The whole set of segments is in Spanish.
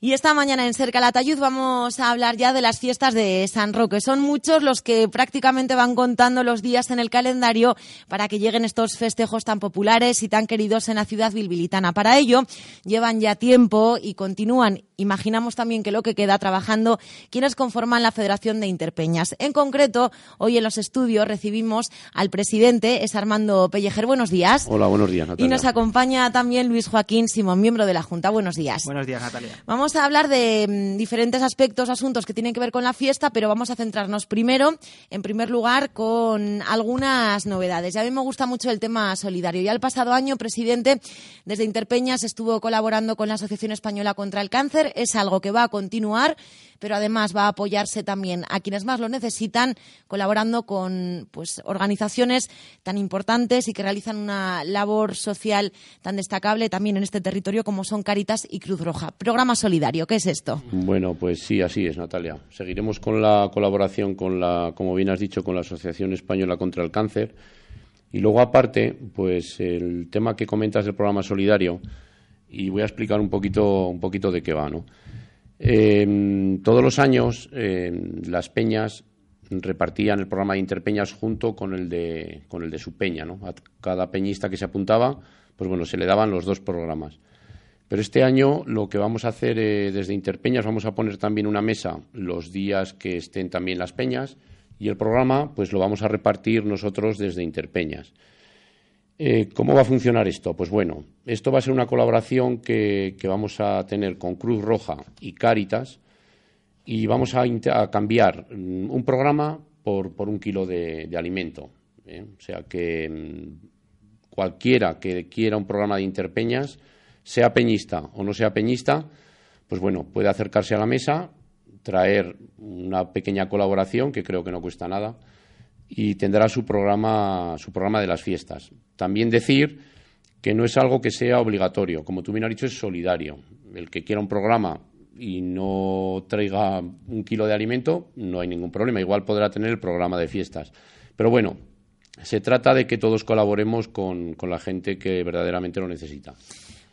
Y esta mañana en Cerca Latayud vamos a hablar ya de las fiestas de San Roque. Son muchos los que prácticamente van contando los días en el calendario para que lleguen estos festejos tan populares y tan queridos en la ciudad bilbilitana. Para ello llevan ya tiempo y continúan, imaginamos también que lo que queda trabajando quienes conforman la Federación de Interpeñas. En concreto, hoy en los estudios recibimos al presidente, es Armando Pellejer. Buenos días. Hola, buenos días, Natalia. Y nos acompaña también Luis Joaquín Simón, miembro de la Junta. Buenos días. Buenos días, Natalia. Vamos Vamos a hablar de mm, diferentes aspectos, asuntos que tienen que ver con la fiesta, pero vamos a centrarnos primero, en primer lugar, con algunas novedades. Y a mí me gusta mucho el tema solidario. Ya el pasado año, presidente, desde Interpeñas estuvo colaborando con la Asociación Española contra el Cáncer. Es algo que va a continuar pero además va a apoyarse también a quienes más lo necesitan, colaborando con pues, organizaciones tan importantes y que realizan una labor social tan destacable también en este territorio como son Caritas y Cruz Roja. Programa solidario, ¿qué es esto? Bueno, pues sí, así es, Natalia. Seguiremos con la colaboración con la, como bien has dicho, con la Asociación Española contra el Cáncer. Y luego, aparte, pues el tema que comentas del programa solidario, y voy a explicar un poquito, un poquito de qué va, ¿no? Eh, todos los años las peñas repartían el programa de Interpeñas junto con el de, con el de su peña. ¿no? A cada peñista que se apuntaba, pues bueno, se le daban los dos programas. Pero este año lo que vamos a hacer eh, desde Interpeñas, vamos a poner también una mesa los días que estén también las peñas y el programa pues lo vamos a repartir nosotros desde Interpeñas. Eh, ¿Cómo va a funcionar esto? Pues bueno, esto va a ser una colaboración que, vamos a tener con Cruz Roja y Cáritas y vamos a, cambiar mm, un programa por, un kilo de, alimento. ¿eh? O sea que mm, cualquiera que quiera un programa de interpeñas, sea peñista o no sea peñista, pues bueno, puede acercarse a la mesa, traer una pequeña colaboración que creo que no cuesta nada y tendrá su programa, su programa de las fiestas. También decir que no es algo que sea obligatorio, como tú bien has dicho, es solidario. El que quiera un programa y no traiga un kilo de alimento, no hay ningún problema, igual podrá tener el programa de fiestas. Pero bueno, se trata de que todos colaboremos con, con la gente que verdaderamente lo necesita.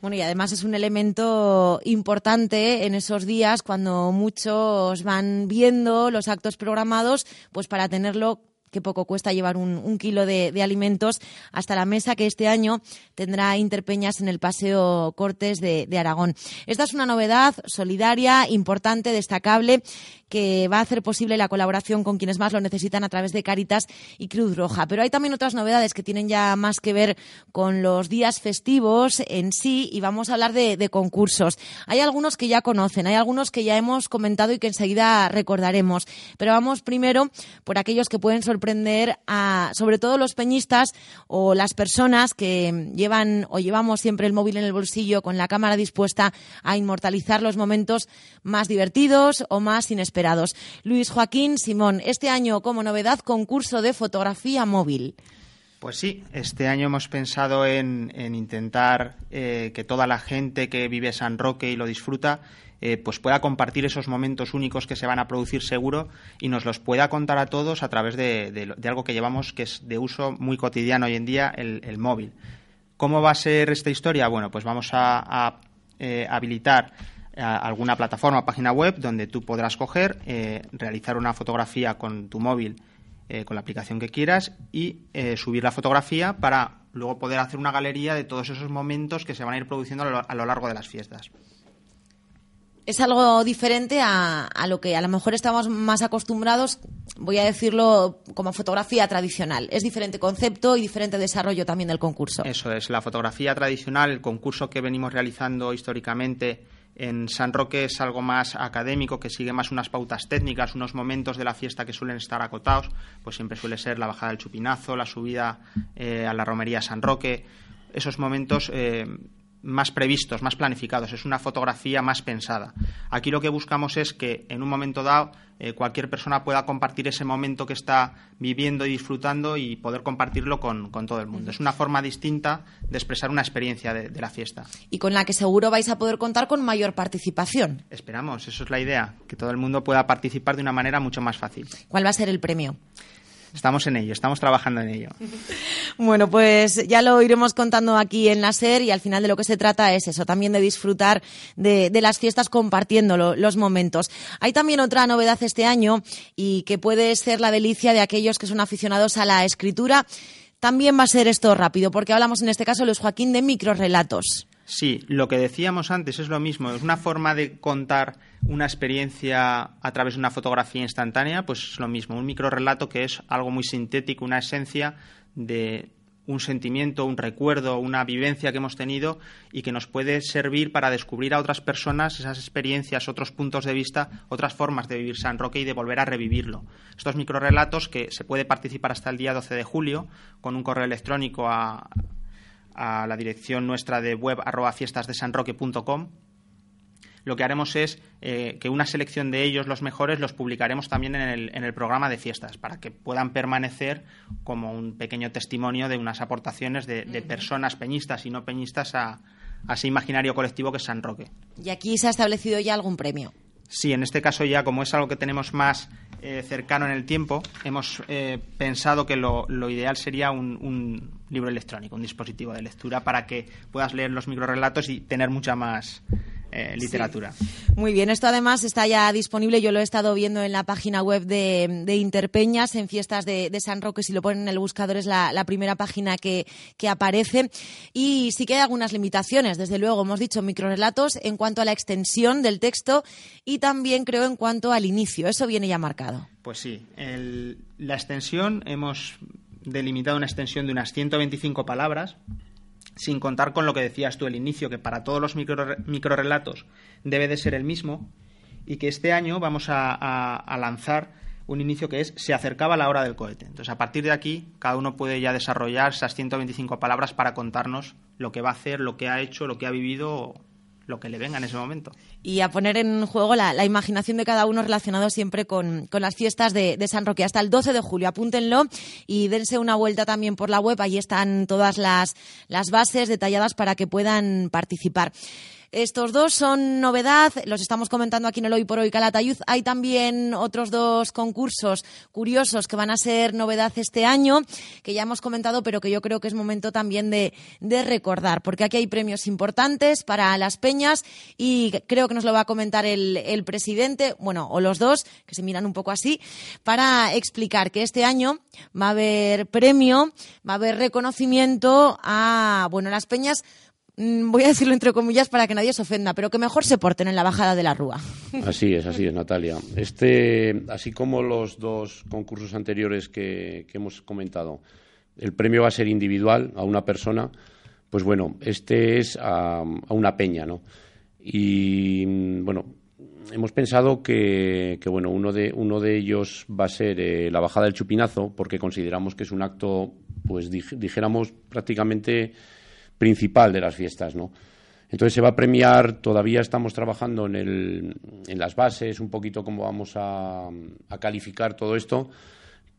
Bueno, y además es un elemento importante en esos días cuando muchos van viendo los actos programados, pues para tenerlo qué poco cuesta llevar un, kilo de, alimentos hasta la mesa que este año tendrá Interpeñas en el Paseo Cortes de, de Aragón. Esta es una novedad solidaria, importante, destacable que va a hacer posible la colaboración con quienes más lo necesitan a través de Caritas y Cruz Roja. Pero hay también otras novedades que tienen ya más que ver con los días festivos en sí y vamos a hablar de, concursos. Hay algunos que ya conocen, hay algunos que ya hemos comentado y que enseguida recordaremos. Pero vamos primero por aquellos que pueden sorprender a, sobre todo los peñistas o las personas que llevan o llevamos siempre el móvil en el bolsillo con la cámara dispuesta a inmortalizar los momentos más divertidos o más inesperados Luis Joaquín Simón, este año como novedad concurso de fotografía móvil. Pues sí, este año hemos pensado en, intentar eh, que toda la gente que vive San Roque y lo disfruta eh, pues pueda compartir esos momentos únicos que se van a producir seguro y nos los pueda contar a todos a través de, algo que llevamos que es de uso muy cotidiano hoy en día, el, móvil. ¿Cómo va a ser esta historia? Bueno, pues vamos a, eh, habilitar alguna plataforma página web donde tú podrás coger, realizar una fotografía con tu móvil, eh, con la aplicación que quieras y eh, subir la fotografía para luego poder hacer una galería de todos esos momentos que se van a ir produciendo a lo, largo de las fiestas. Es algo diferente a, a, lo que a lo mejor estamos más acostumbrados, voy a decirlo como fotografía tradicional. Es diferente concepto y diferente desarrollo también del concurso. Eso es, la fotografía tradicional, el concurso que venimos realizando históricamente en San Roque es algo más académico, que sigue más unas pautas técnicas, unos momentos de la fiesta que suelen estar acotados, pues siempre suele ser la bajada del chupinazo, la subida eh, a la romería San Roque, esos momentos eh, más previstos, más planificados, es una fotografía más pensada. Aquí lo que buscamos es que en un momento dado eh, cualquier persona pueda compartir ese momento que está viviendo y disfrutando y poder compartirlo con, todo el mundo. Es una forma distinta de expresar una experiencia de, de, la fiesta. Y con la que seguro vais a poder contar con mayor participación. Esperamos, eso es la idea, que todo el mundo pueda participar de una manera mucho más fácil. ¿Cuál va a ser el premio? Estamos en ello, estamos trabajando en ello. Bueno, pues ya lo iremos contando aquí en la SER y al final de lo que se trata es eso, también de disfrutar de, las fiestas compartiendo los momentos. Hay también otra novedad este año y que puede ser la delicia de aquellos que son aficionados a la escritura. También va a ser esto rápido, porque hablamos en este caso, Luis Joaquín, de microrelatos. Sí, lo que decíamos antes es lo mismo, es una forma de contar una experiencia a través de una fotografía instantánea, pues es lo mismo, un microrelato que es algo muy sintético, una esencia de un sentimiento, un recuerdo, una vivencia que hemos tenido y que nos puede servir para descubrir a otras personas esas experiencias, otros puntos de vista, otras formas de vivir San Roque y de volver a revivirlo. Estos microrelatos que se puede participar hasta el día 12 de julio con un correo electrónico a, a la dirección nuestra de web arroba fiestasdesanroque.com. Lo que haremos es eh, que una selección de ellos, los mejores, los publicaremos también en el, en el programa de fiestas, para que puedan permanecer como un pequeño testimonio de unas aportaciones de, personas peñistas y no peñistas a, a ese imaginario colectivo que es San Roque. ¿Y aquí se ha establecido ya algún premio? Sí, en este caso ya, como es algo que tenemos más eh, cercano en el tiempo, hemos eh, pensado que lo, ideal sería un, libro electrónico, un dispositivo de lectura para que puedas leer los microrelatos y tener mucha más eh, literatura. Muy bien, esto además está ya disponible, yo lo he estado viendo en la página web de, Interpeñas, en fiestas de, San Roque, si lo ponen en el buscador es la, primera página que, aparece. Y sí que hay algunas limitaciones, desde luego, hemos dicho microrelatos en cuanto a la extensión del texto y también creo en cuanto al inicio, eso viene ya marcado. Pues sí, la extensión, hemos delimitado una extensión de unas 125 palabras sin contar con lo que decías tú al inicio, que para todos los micro, microrelatos debe de ser el mismo, y que este año vamos a, lanzar un inicio que es se acercaba la hora del cohete. Entonces, a partir de aquí, cada uno puede ya desarrollar esas 125 palabras para contarnos lo que va a hacer, lo que ha hecho, lo que ha vivido lo que le venga en ese momento. Y a poner en juego la, imaginación de cada uno relacionado siempre con, las fiestas de, San Roque. Hasta el 12 de julio, apúntenlo y dense una vuelta también por la web. Allí están todas las, las bases detalladas para que puedan participar. Estos dos son novedad, los estamos comentando aquí en el Hoy por Hoy Calatayud. Hay también otros dos concursos curiosos que van a ser novedad este año, que ya hemos comentado, pero que yo creo que es momento también de, recordar, porque aquí hay premios importantes para las peñas y creo que nos lo va a comentar el, el presidente, bueno, o los dos, que se miran un poco así, para explicar que este año va a haber premio, va a haber reconocimiento a, bueno, las peñas voy a decirlo entre comillas para que nadie se ofenda, pero que mejor se porten en la bajada de la Rúa. Así es, así es, Natalia. Este, así como los dos concursos anteriores que, hemos comentado, el premio va a ser individual a una persona, pues bueno, este es a, una peña, ¿no? Y bueno, hemos pensado que, bueno, uno de, uno de ellos va a ser eh, la bajada del chupinazo, porque consideramos que es un acto, pues dijéramos, prácticamente principal de las fiestas, ¿no? Entonces se va a premiar, todavía estamos trabajando en, el, en las bases, un poquito cómo vamos a, calificar todo esto,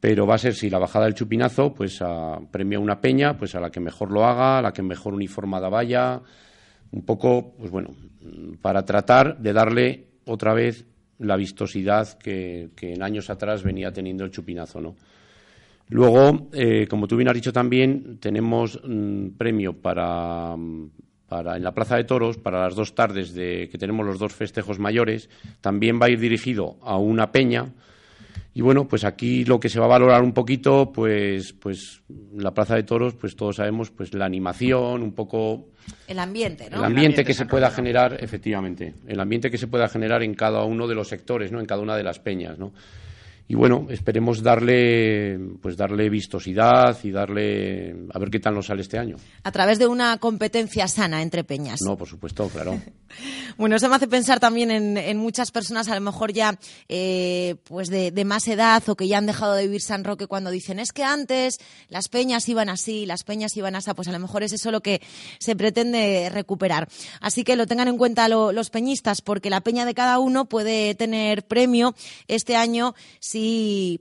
pero va a ser, si la bajada del chupinazo, pues a, premia una peña, pues a la que mejor lo haga, a la que mejor uniformada vaya, un poco, pues bueno, para tratar de darle otra vez la vistosidad que, que en años atrás venía teniendo el chupinazo, ¿no? Luego, eh, como tú bien has dicho también, tenemos un mm, premio para, para, en la Plaza de Toros, para las dos tardes de, que tenemos los dos festejos mayores. También va a ir dirigido a una peña. Y bueno, pues aquí lo que se va a valorar un poquito, pues, pues la Plaza de Toros, pues todos sabemos, pues la animación, un poco el ambiente, ¿no? El ambiente, que se pueda generar, efectivamente, el ambiente que se pueda generar en cada uno de los sectores, ¿no? En cada una de las peñas, ¿no? Y bueno, esperemos darle pues darle vistosidad y darle a ver qué tal nos sale este año. A través de una competencia sana entre peñas. No, por supuesto, claro. bueno, eso me hace pensar también en, muchas personas a lo mejor ya eh, pues de, más edad o que ya han dejado de vivir San Roque cuando dicen es que antes las peñas iban así, las peñas iban así, pues a lo mejor es eso lo que se pretende recuperar. Así que lo tengan en cuenta los peñistas porque la peña de cada uno puede tener premio este año si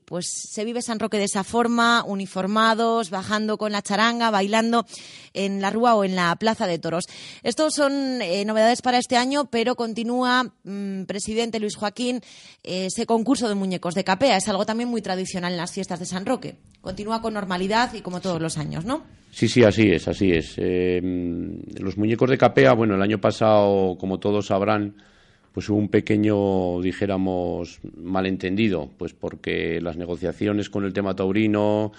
pues se vive San Roque de esa forma, uniformados, bajando con la charanga, bailando en la Rúa o en la Plaza de Toros. Estos son eh, novedades para este año, pero continúa, mm, presidente Luis Joaquín, eh, ese concurso de muñecos de capea. Es algo también muy tradicional en las fiestas de San Roque. Continúa con normalidad y como todos los años, ¿no? Sí, sí, así es, así es. Eh, los muñecos de capea, bueno, el año pasado, como todos sabrán, pues hubo un pequeño, dijéramos, malentendido, pues porque las negociaciones con el tema taurino,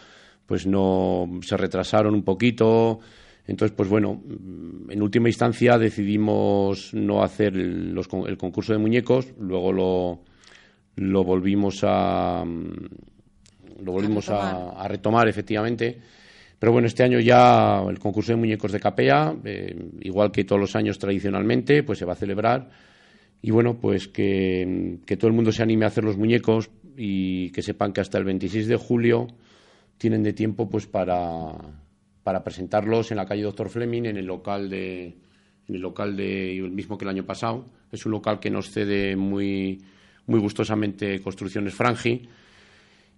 pues no se retrasaron un poquito. Entonces, pues bueno, en última instancia decidimos no hacer el, el concurso de muñecos, luego lo, lo volvimos a lo volvimos a retomar. efectivamente. Pero bueno, este año ya el concurso de muñecos de Capea, eh, igual que todos los años tradicionalmente, pues se va a celebrar y bueno, pues que, todo el mundo se anime a hacer los muñecos y que sepan que hasta el 26 de julio tienen de tiempo pues para, para presentarlos en la calle Doctor Fleming, en el local de en el local de el mismo que el año pasado. Es un local que nos cede muy, muy gustosamente Construcciones Frangi.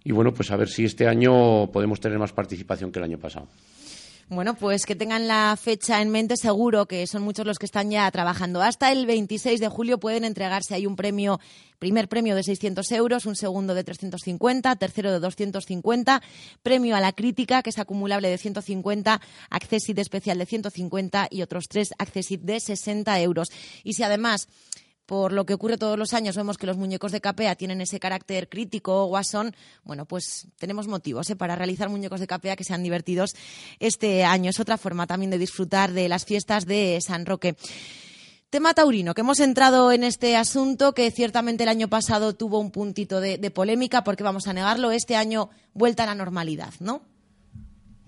Y bueno, pues a ver si este año podemos tener más participación que el año pasado. Bueno, pues que tengan la fecha en mente, seguro que son muchos los que están ya trabajando. Hasta el 26 de julio pueden entregarse. Hay un premio, primer premio de 600 euros, un segundo de 350, tercero de 250, premio a la crítica, que es acumulable de 150, accesit especial de 150 y otros tres accesit de 60 euros. Y si además por lo que ocurre todos los años, vemos que los muñecos de capea tienen ese carácter crítico o guasón, bueno, pues tenemos motivos ¿eh? para realizar muñecos de capea que sean divertidos este año. Es otra forma también de disfrutar de las fiestas de San Roque. Tema taurino, que hemos entrado en este asunto que ciertamente el año pasado tuvo un puntito de, de polémica, porque vamos a negarlo, este año vuelta a la normalidad, ¿no?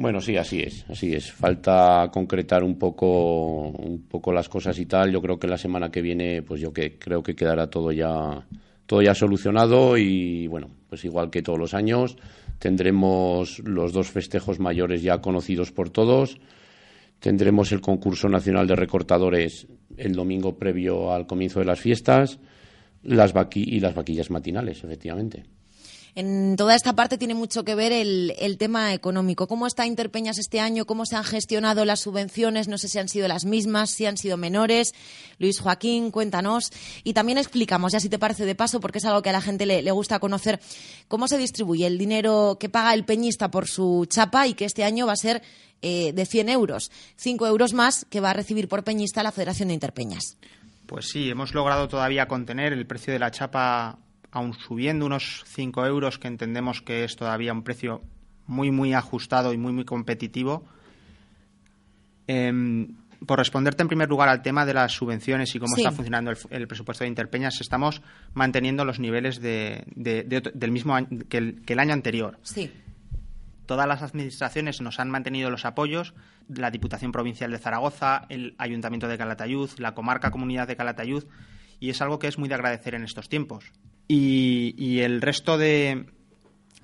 Bueno, sí, así es, así es. Falta concretar un poco, un poco las cosas y tal. Yo creo que la semana que viene, pues yo que creo que quedará todo ya, todo ya solucionado y bueno, pues igual que todos los años tendremos los dos festejos mayores ya conocidos por todos. Tendremos el concurso nacional de recortadores el domingo previo al comienzo de las fiestas, las y las vaquillas matinales, efectivamente. En toda esta parte tiene mucho que ver el, tema económico. ¿Cómo está Interpeñas este año? ¿Cómo se han gestionado las subvenciones? No sé si han sido las mismas, si han sido menores. Luis Joaquín, cuéntanos. Y también explicamos, ya si te parece de paso, porque es algo que a la gente le, gusta conocer, cómo se distribuye el dinero que paga el peñista por su chapa y que este año va a ser eh, de 100 euros. 5 euros más que va a recibir por peñista la Federación de Interpeñas. Pues sí, hemos logrado todavía contener el precio de la chapa aun subiendo unos 5 euros, que entendemos que es todavía un precio muy, muy ajustado y muy, muy competitivo. Em, por responderte en primer lugar al tema de las subvenciones y cómo está funcionando el, presupuesto de Interpeñas, estamos manteniendo los niveles de, del mismo año que el, año anterior. Sí. Todas las administraciones nos han mantenido los apoyos, la Diputación Provincial de Zaragoza, el Ayuntamiento de Calatayud, la Comarca Comunidad de Calatayud, y es algo que es muy de agradecer en estos tiempos. Y, el resto de,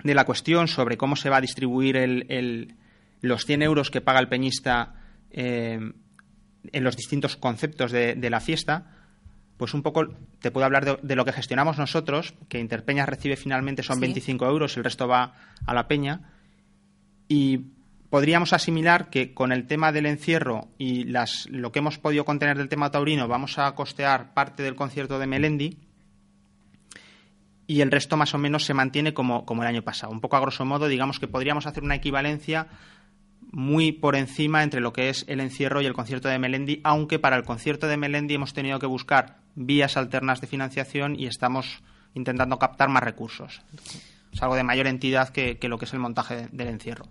de, la cuestión sobre cómo se va a distribuir el, los 100 euros que paga el peñista eh, en los distintos conceptos de, la fiesta, pues un poco te puedo hablar de, lo que gestionamos nosotros, que Interpeñas recibe finalmente son 25 euros, el resto va a la peña. Y podríamos asimilar que con el tema del encierro y las, lo que hemos podido contener del tema taurino, vamos a costear parte del concierto de Melendi y el resto más o menos se mantiene como, como el año pasado. Un poco a grosso modo, digamos que podríamos hacer una equivalencia muy por encima entre lo que es el encierro y el concierto de Melendi, aunque para el concierto de Melendi hemos tenido que buscar vías alternas de financiación y estamos intentando captar más recursos. Es algo de mayor entidad que, que lo que es el montaje del encierro.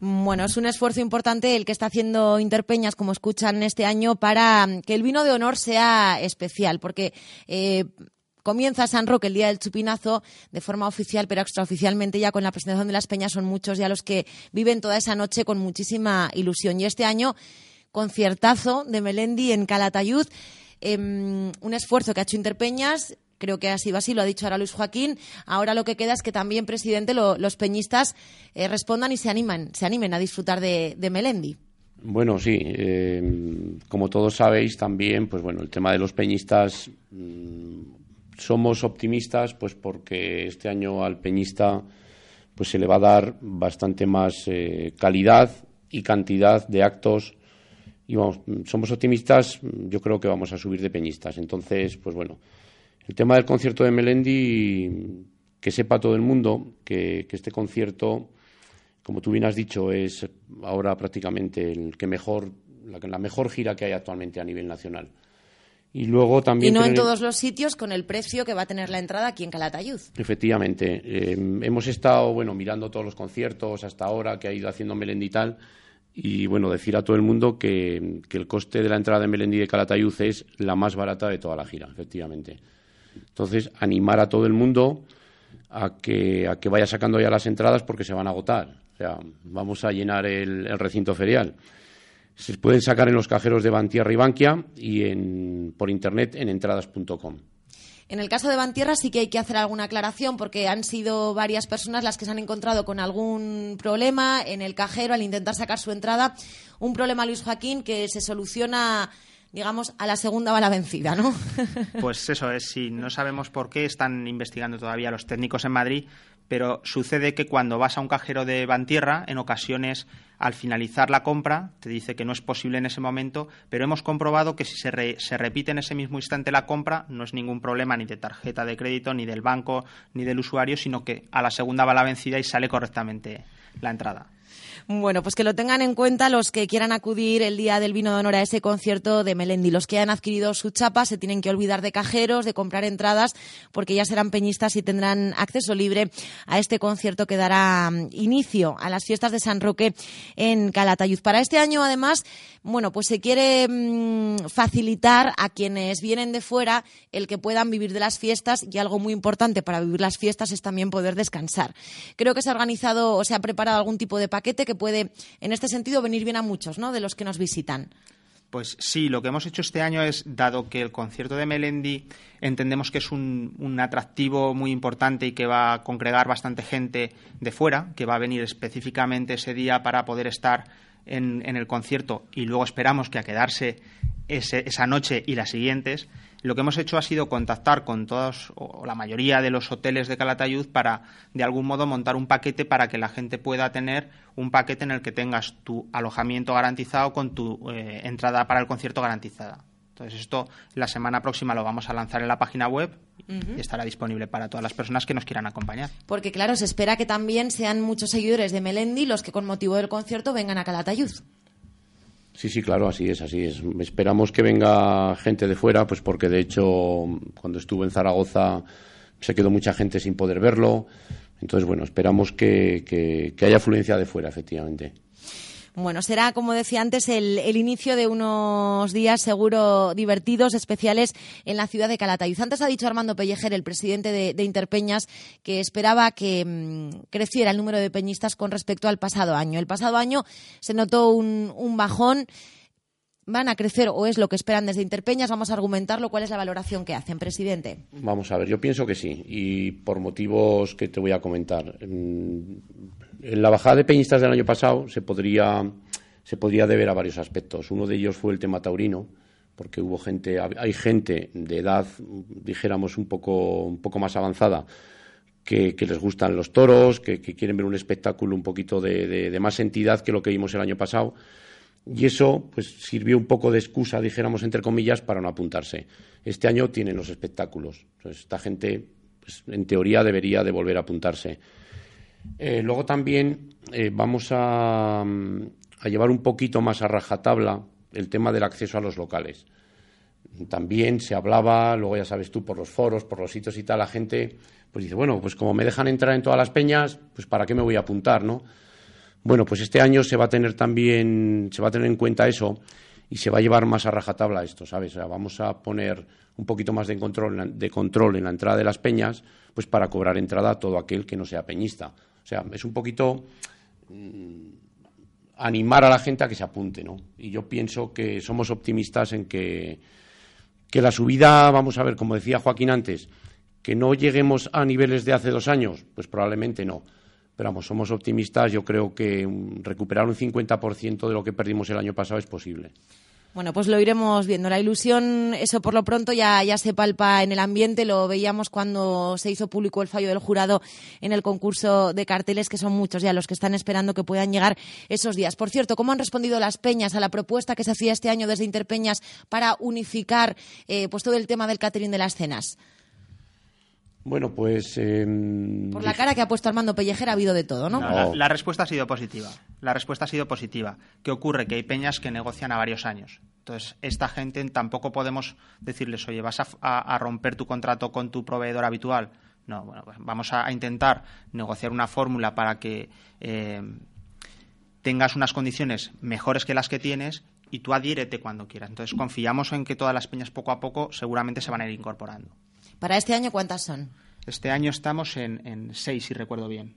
Bueno, es un esfuerzo importante el que está haciendo Interpeñas, como escuchan este año, para que el vino de honor sea especial, porque eh, Comienza San Roque el día del chupinazo de forma oficial, pero extraoficialmente ya con la presentación de las peñas son muchos ya los que viven toda esa noche con muchísima ilusión. Y este año, conciertazo de Melendi en Calatayud, em, un esfuerzo que ha hecho Interpeñas. Creo que ha sido así, lo ha dicho ahora Luis Joaquín. Ahora lo que queda es que también, presidente, los peñistas eh, respondan y se animen, se animen a disfrutar de, Melendi. Bueno, sí. Em, como todos sabéis también, pues bueno, el tema de los peñistas mm, somos optimistas pues porque este año al peñista pues se le va a dar bastante más eh, calidad y cantidad de actos y vamos, somos optimistas, yo creo que vamos a subir de peñistas. Entonces, pues bueno, el tema del concierto de Melendi, que sepa todo el mundo que, este concierto, como tú bien has dicho, es ahora prácticamente el que mejor, la, la mejor gira que hay actualmente a nivel nacional. Y luego también. Y no en todos los sitios con el precio que va a tener la entrada aquí en Calatayud. Efectivamente. Eh, hemos estado, bueno, mirando todos los conciertos hasta ahora que ha ido haciendo Melendi y tal. Y bueno, decir a todo el mundo que, el coste de la entrada de Melendi de Calatayud es la más barata de toda la gira, efectivamente. Entonces, animar a todo el mundo a que, a que vaya sacando ya las entradas porque se van a agotar. O sea, vamos a llenar el, el recinto ferial. Se pueden sacar en los cajeros de Bantierra y Bankia y en, por internet en entradas.com. En el caso de Bantierra sí que hay que hacer alguna aclaración porque han sido varias personas las que se han encontrado con algún problema en el cajero al intentar sacar su entrada. Un problema, Luis Joaquín, que se soluciona digamos, a la segunda va la vencida, ¿no? Pues eso es, sí, no sabemos por qué, están investigando todavía los técnicos en Madrid, pero sucede que cuando vas a un cajero de Bantierra, en ocasiones al finalizar la compra te dice que no es posible en ese momento, pero hemos comprobado que si se, se repite en ese mismo instante la compra no es ningún problema ni de tarjeta de crédito, ni del banco, ni del usuario, sino que a la segunda va la vencida y sale correctamente la entrada. Bueno, pues que lo tengan en cuenta los que quieran acudir el día del vino de honor a ese concierto de Melendi. Los que han adquirido su chapa se tienen que olvidar de cajeros, de comprar entradas, porque ya serán peñistas y tendrán acceso libre a este concierto que dará mm, inicio a las fiestas de San Roque en Calatayud. Para este año, además, bueno, pues se quiere mm, facilitar a quienes vienen de fuera el que puedan vivir de las fiestas y algo muy importante para vivir las fiestas es también poder descansar. Creo que se ha organizado o se ha preparado algún tipo de paquete que puede, en este sentido, venir bien a muchos, ¿no? De los que nos visitan. Pues sí, lo que hemos hecho este año es, dado que el concierto de Melendi entendemos que es un, atractivo muy importante y que va a congregar bastante gente de fuera, que va a venir específicamente ese día para poder estar en, el concierto y luego esperamos que a quedarse esa noche y las siguientes, lo que hemos hecho ha sido contactar con todos o la mayoría de los hoteles de Calatayud para de algún modo montar un paquete para que la gente pueda tener un paquete en el que tengas tu alojamiento garantizado con tu eh, entrada para el concierto garantizada. Entonces esto la semana próxima lo vamos a lanzar en la página web y estará disponible para todas las personas que nos quieran acompañar. Porque claro, se espera que también sean muchos seguidores de Melendi los que con motivo del concierto vengan a Calatayud. Sí, sí, claro, así es, así es. Esperamos que venga gente de fuera, pues porque de hecho cuando estuve en Zaragoza se quedó mucha gente sin poder verlo. Entonces, bueno, esperamos que, que haya afluencia de fuera, efectivamente. Bueno, será, como decía antes, el, inicio de unos días seguro divertidos, especiales en la ciudad de Calatayud. Antes ha dicho Armando Pellejer, el presidente de, Interpeñas, que esperaba que mm, creciera el número de peñistas con respecto al pasado año. El pasado año se notó un, un bajón van a crecer o es lo que esperan desde Interpeñas? Vamos a argumentarlo. ¿Cuál es la valoración que hacen, presidente? Vamos a ver, yo pienso que sí, y por motivos que te voy a comentar. En la bajada de peñistas del año pasado se podría, se podría deber a varios aspectos. Uno de ellos fue el tema taurino, porque hubo gente, hay gente de edad, dijéramos, un poco, un poco más avanzada, que, les gustan los toros, que, quieren ver un espectáculo un poquito de, más entidad que lo que vimos el año pasado. Y eso pues sirvió un poco de excusa, dijéramos entre comillas, para no apuntarse. Este año tienen los espectáculos. Entonces, esta gente, pues, en teoría, debería de volver a apuntarse. Eh, luego también eh, vamos a, llevar un poquito más a rajatabla el tema del acceso a los locales. También se hablaba, luego ya sabes tú, por los foros, por los sitios y tal, la gente pues dice, bueno, pues como me dejan entrar en todas las peñas, pues para qué me voy a apuntar, ¿no? Bueno, pues este año se va a tener también, se va a tener en cuenta eso y se va a llevar más a rajatabla esto, ¿sabes? vamos a poner un poquito más de control, de control en la entrada de las peñas, pues para cobrar entrada a todo aquel que no sea peñista. O sea, es un poquito mm, animar a la gente a que se apunte, ¿no? Y yo pienso que somos optimistas en que, que la subida, vamos a ver, como decía Joaquín antes, que no lleguemos a niveles de hace dos años, pues probablemente no. Pero vamos, somos optimistas, yo creo que recuperar un 50% de lo que perdimos el año pasado es posible. Bueno, pues lo iremos viendo. La ilusión, eso por lo pronto ya, se palpa en el ambiente. Lo veíamos cuando se hizo público el fallo del jurado en el concurso de carteles, que son muchos ya los que están esperando que puedan llegar esos días. Por cierto, ¿cómo han respondido las peñas a la propuesta que se hacía este año desde Interpeñas para unificar eh, pues todo el tema del catering de las cenas? Bueno, pues. Em, Por la cara que ha puesto Armando Pellejera ha habido de todo, ¿no? la, respuesta ha sido positiva. La respuesta ha sido positiva. ¿Qué ocurre? Que hay peñas que negocian a varios años. Entonces, esta gente tampoco podemos decirles, oye, vas a, romper tu contrato con tu proveedor habitual. No, bueno, pues vamos a, intentar negociar una fórmula para que eh, tengas unas condiciones mejores que las que tienes y tú adhiérete cuando quieras. Entonces, confiamos en que todas las peñas poco a poco seguramente se van a ir incorporando. ¿Para este año cuántas son? Este año estamos en, seis, si recuerdo bien.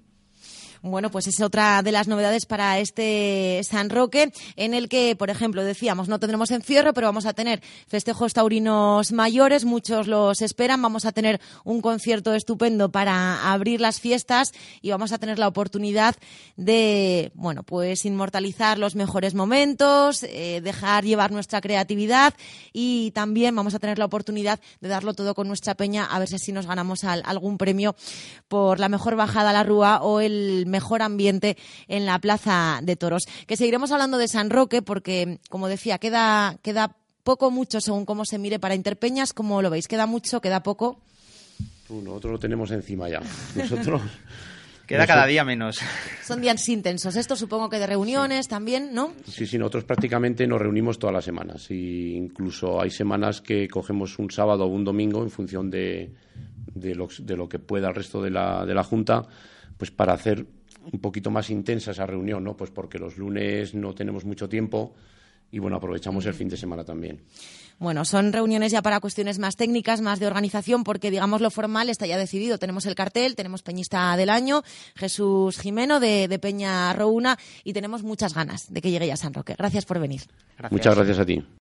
Bueno, pues es otra de las novedades para este San Roque, en el que, por ejemplo, decíamos, no tendremos encierro, pero vamos a tener festejos taurinos mayores, muchos los esperan, vamos a tener un concierto estupendo para abrir las fiestas y vamos a tener la oportunidad de, bueno, pues inmortalizar los mejores momentos, eh, dejar llevar nuestra creatividad y también vamos a tener la oportunidad de darlo todo con nuestra peña, a ver si así nos ganamos algún premio por la mejor bajada a la rúa o el mejor ambiente en la Plaza de Toros. Que seguiremos hablando de San Roque porque, como decía, queda, queda poco, mucho según cómo se mire para Interpeñas. ¿Cómo lo veis? ¿Queda mucho? ¿Queda poco? nosotros lo tenemos encima ya. Nosotros... Queda cada día menos. Son días intensos. Esto supongo que de reuniones también, ¿no? Sí, sí, nosotros prácticamente nos reunimos todas las semanas. Y incluso hay semanas que cogemos un sábado o un domingo en función de, de, lo, de lo que pueda el resto de la, de la Junta, pues para hacer un poquito más intensa esa reunión, ¿no? Pues porque los lunes no tenemos mucho tiempo y bueno, aprovechamos el fin de semana también. Bueno, son reuniones ya para cuestiones más técnicas, más de organización, porque digamos lo formal está ya decidido. Tenemos el cartel, tenemos Peñista del Año, Jesús Jimeno de, Peña Rouna y tenemos muchas ganas de que llegue ya San Roque. Gracias por venir. Muchas gracias a ti.